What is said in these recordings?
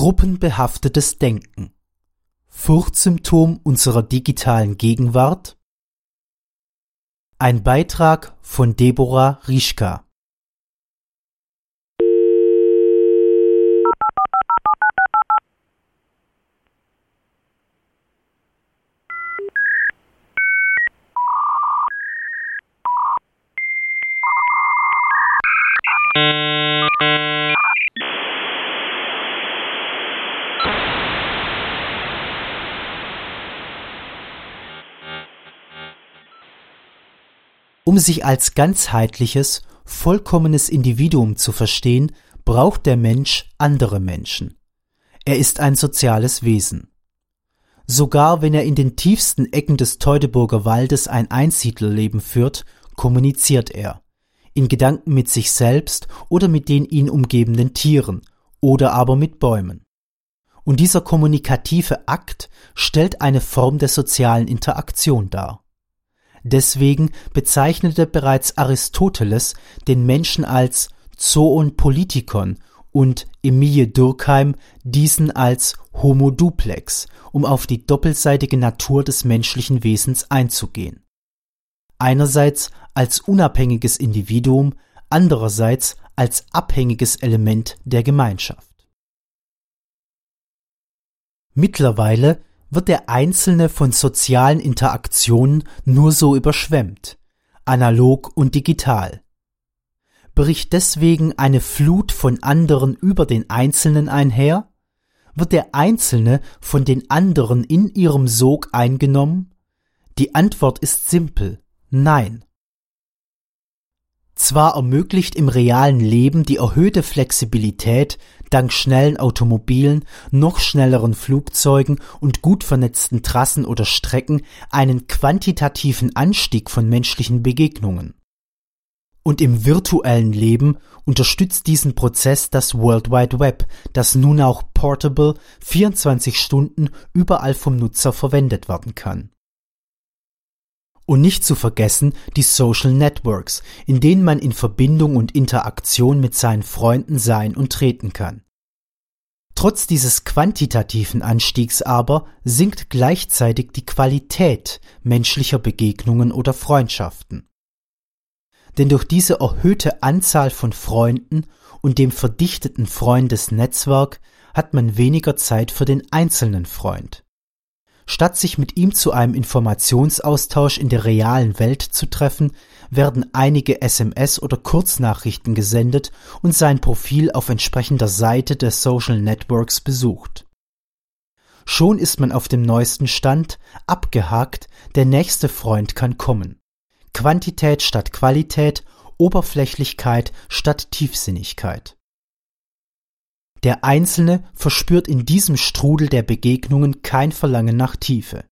Gruppenbehaftetes Denken Furchtsymptom unserer digitalen Gegenwart? Ein Beitrag von Deborah Rischka Um sich als ganzheitliches, vollkommenes Individuum zu verstehen, braucht der Mensch andere Menschen. Er ist ein soziales Wesen. Sogar wenn er in den tiefsten Ecken des Teutoburger Waldes ein Einsiedlerleben führt, kommuniziert er. In Gedanken mit sich selbst oder mit den ihn umgebenden Tieren oder aber mit Bäumen. Und dieser kommunikative Akt stellt eine Form der sozialen Interaktion dar. Deswegen bezeichnete bereits Aristoteles den Menschen als Zoon Politikon und Emilie Durkheim diesen als Homo duplex, um auf die doppelseitige Natur des menschlichen Wesens einzugehen. Einerseits als unabhängiges Individuum, andererseits als abhängiges Element der Gemeinschaft. Mittlerweile wird der Einzelne von sozialen Interaktionen nur so überschwemmt, analog und digital. Bricht deswegen eine Flut von anderen über den Einzelnen einher? Wird der Einzelne von den anderen in ihrem Sog eingenommen? Die Antwort ist simpel Nein. Zwar ermöglicht im realen Leben die erhöhte Flexibilität dank schnellen Automobilen, noch schnelleren Flugzeugen und gut vernetzten Trassen oder Strecken einen quantitativen Anstieg von menschlichen Begegnungen. Und im virtuellen Leben unterstützt diesen Prozess das World Wide Web, das nun auch portable 24 Stunden überall vom Nutzer verwendet werden kann. Und nicht zu vergessen die Social Networks, in denen man in Verbindung und Interaktion mit seinen Freunden sein und treten kann. Trotz dieses quantitativen Anstiegs aber sinkt gleichzeitig die Qualität menschlicher Begegnungen oder Freundschaften. Denn durch diese erhöhte Anzahl von Freunden und dem verdichteten Freundesnetzwerk hat man weniger Zeit für den einzelnen Freund. Statt sich mit ihm zu einem Informationsaustausch in der realen Welt zu treffen, werden einige SMS oder Kurznachrichten gesendet und sein Profil auf entsprechender Seite der Social Networks besucht. Schon ist man auf dem neuesten Stand, abgehakt, der nächste Freund kann kommen. Quantität statt Qualität, Oberflächlichkeit statt Tiefsinnigkeit. Der Einzelne verspürt in diesem Strudel der Begegnungen kein Verlangen nach Tiefe.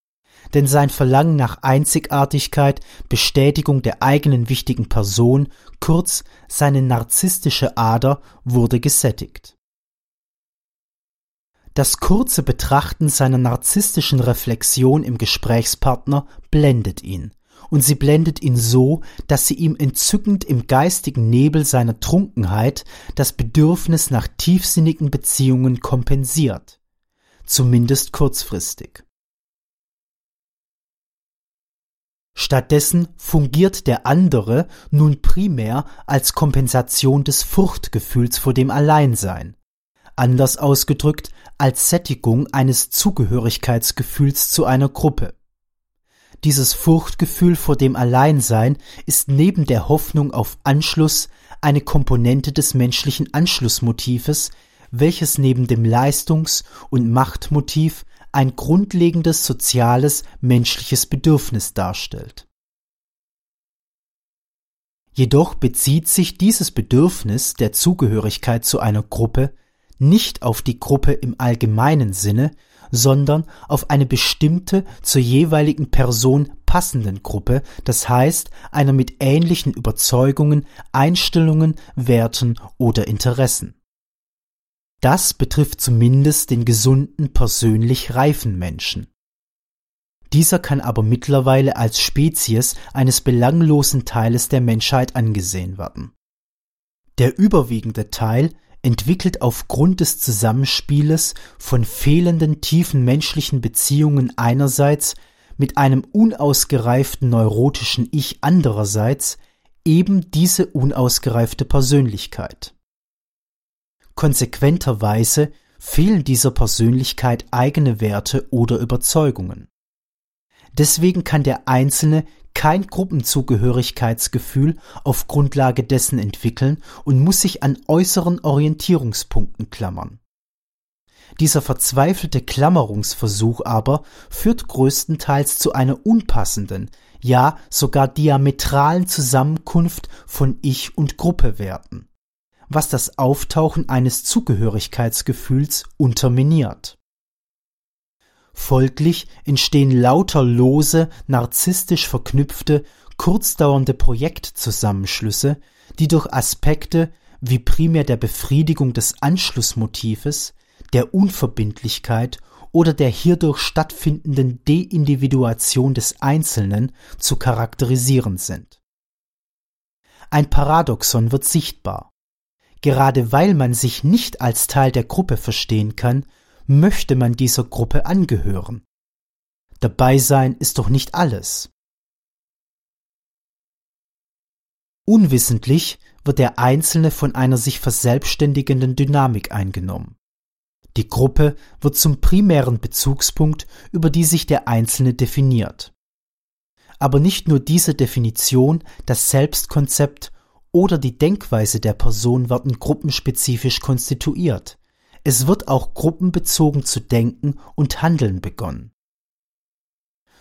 Denn sein Verlangen nach Einzigartigkeit, Bestätigung der eigenen wichtigen Person, kurz seine narzisstische Ader wurde gesättigt. Das kurze Betrachten seiner narzisstischen Reflexion im Gesprächspartner blendet ihn und sie blendet ihn so, dass sie ihm entzückend im geistigen Nebel seiner Trunkenheit das Bedürfnis nach tiefsinnigen Beziehungen kompensiert, zumindest kurzfristig. Stattdessen fungiert der andere nun primär als Kompensation des Furchtgefühls vor dem Alleinsein, anders ausgedrückt als Sättigung eines Zugehörigkeitsgefühls zu einer Gruppe. Dieses Furchtgefühl vor dem Alleinsein ist neben der Hoffnung auf Anschluss eine Komponente des menschlichen Anschlussmotives, welches neben dem Leistungs- und Machtmotiv ein grundlegendes soziales menschliches Bedürfnis darstellt. Jedoch bezieht sich dieses Bedürfnis der Zugehörigkeit zu einer Gruppe nicht auf die Gruppe im allgemeinen Sinne, sondern auf eine bestimmte zur jeweiligen Person passenden Gruppe, das heißt einer mit ähnlichen Überzeugungen, Einstellungen, Werten oder Interessen. Das betrifft zumindest den gesunden, persönlich reifen Menschen. Dieser kann aber mittlerweile als Spezies eines belanglosen Teiles der Menschheit angesehen werden. Der überwiegende Teil entwickelt aufgrund des Zusammenspieles von fehlenden tiefen menschlichen Beziehungen einerseits mit einem unausgereiften neurotischen Ich andererseits eben diese unausgereifte Persönlichkeit. Konsequenterweise fehlen dieser Persönlichkeit eigene Werte oder Überzeugungen. Deswegen kann der Einzelne kein Gruppenzugehörigkeitsgefühl auf Grundlage dessen entwickeln und muss sich an äußeren Orientierungspunkten klammern. Dieser verzweifelte Klammerungsversuch aber führt größtenteils zu einer unpassenden, ja sogar diametralen Zusammenkunft von Ich- und Gruppewerten, was das Auftauchen eines Zugehörigkeitsgefühls unterminiert. Folglich entstehen lauter lose, narzisstisch verknüpfte, kurzdauernde Projektzusammenschlüsse, die durch Aspekte wie primär der Befriedigung des Anschlussmotives, der Unverbindlichkeit oder der hierdurch stattfindenden Deindividuation des Einzelnen zu charakterisieren sind. Ein Paradoxon wird sichtbar. Gerade weil man sich nicht als Teil der Gruppe verstehen kann, möchte man dieser Gruppe angehören. Dabei sein ist doch nicht alles. Unwissentlich wird der Einzelne von einer sich verselbstständigenden Dynamik eingenommen. Die Gruppe wird zum primären Bezugspunkt, über die sich der Einzelne definiert. Aber nicht nur diese Definition, das Selbstkonzept oder die Denkweise der Person werden gruppenspezifisch konstituiert. Es wird auch gruppenbezogen zu denken und handeln begonnen.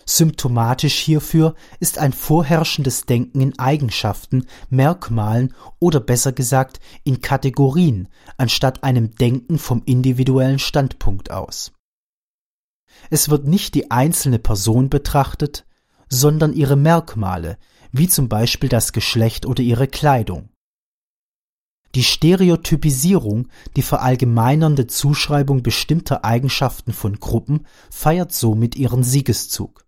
Symptomatisch hierfür ist ein vorherrschendes Denken in Eigenschaften, Merkmalen oder besser gesagt in Kategorien, anstatt einem Denken vom individuellen Standpunkt aus. Es wird nicht die einzelne Person betrachtet, sondern ihre Merkmale, wie zum Beispiel das Geschlecht oder ihre Kleidung. Die Stereotypisierung, die verallgemeinernde Zuschreibung bestimmter Eigenschaften von Gruppen, feiert somit ihren Siegeszug.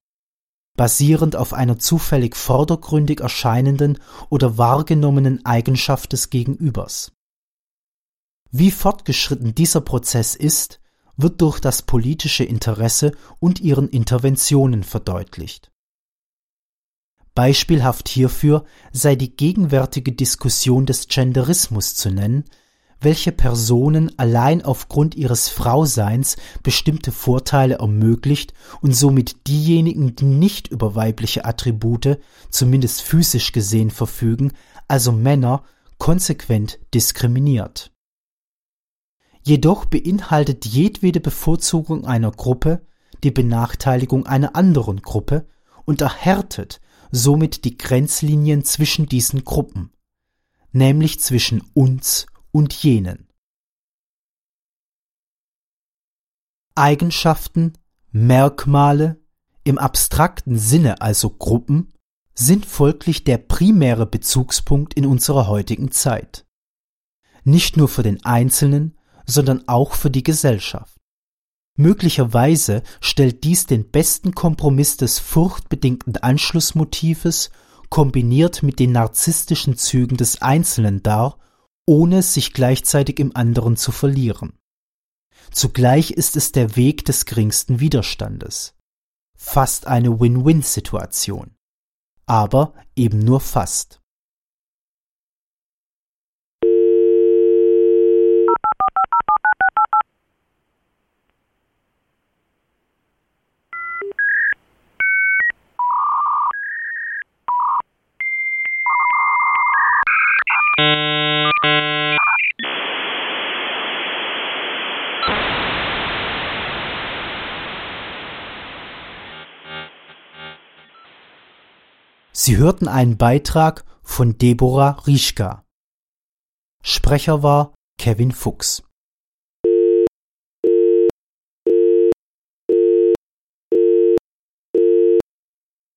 Basierend auf einer zufällig vordergründig erscheinenden oder wahrgenommenen Eigenschaft des Gegenübers. Wie fortgeschritten dieser Prozess ist, wird durch das politische Interesse und ihren Interventionen verdeutlicht. Beispielhaft hierfür sei die gegenwärtige Diskussion des Genderismus zu nennen, welche Personen allein aufgrund ihres Frauseins bestimmte Vorteile ermöglicht und somit diejenigen, die nicht über weibliche Attribute, zumindest physisch gesehen, verfügen, also Männer, konsequent diskriminiert. Jedoch beinhaltet jedwede Bevorzugung einer Gruppe die Benachteiligung einer anderen Gruppe und erhärtet somit die Grenzlinien zwischen diesen Gruppen, nämlich zwischen uns und jenen. Eigenschaften, Merkmale, im abstrakten Sinne also Gruppen, sind folglich der primäre Bezugspunkt in unserer heutigen Zeit. Nicht nur für den Einzelnen, sondern auch für die Gesellschaft. Möglicherweise stellt dies den besten Kompromiss des furchtbedingten Anschlussmotives kombiniert mit den narzisstischen Zügen des Einzelnen dar, ohne sich gleichzeitig im anderen zu verlieren. Zugleich ist es der Weg des geringsten Widerstandes. Fast eine Win-Win-Situation. Aber eben nur fast. Sie hörten einen Beitrag von Deborah Rieschka. Sprecher war Kevin Fuchs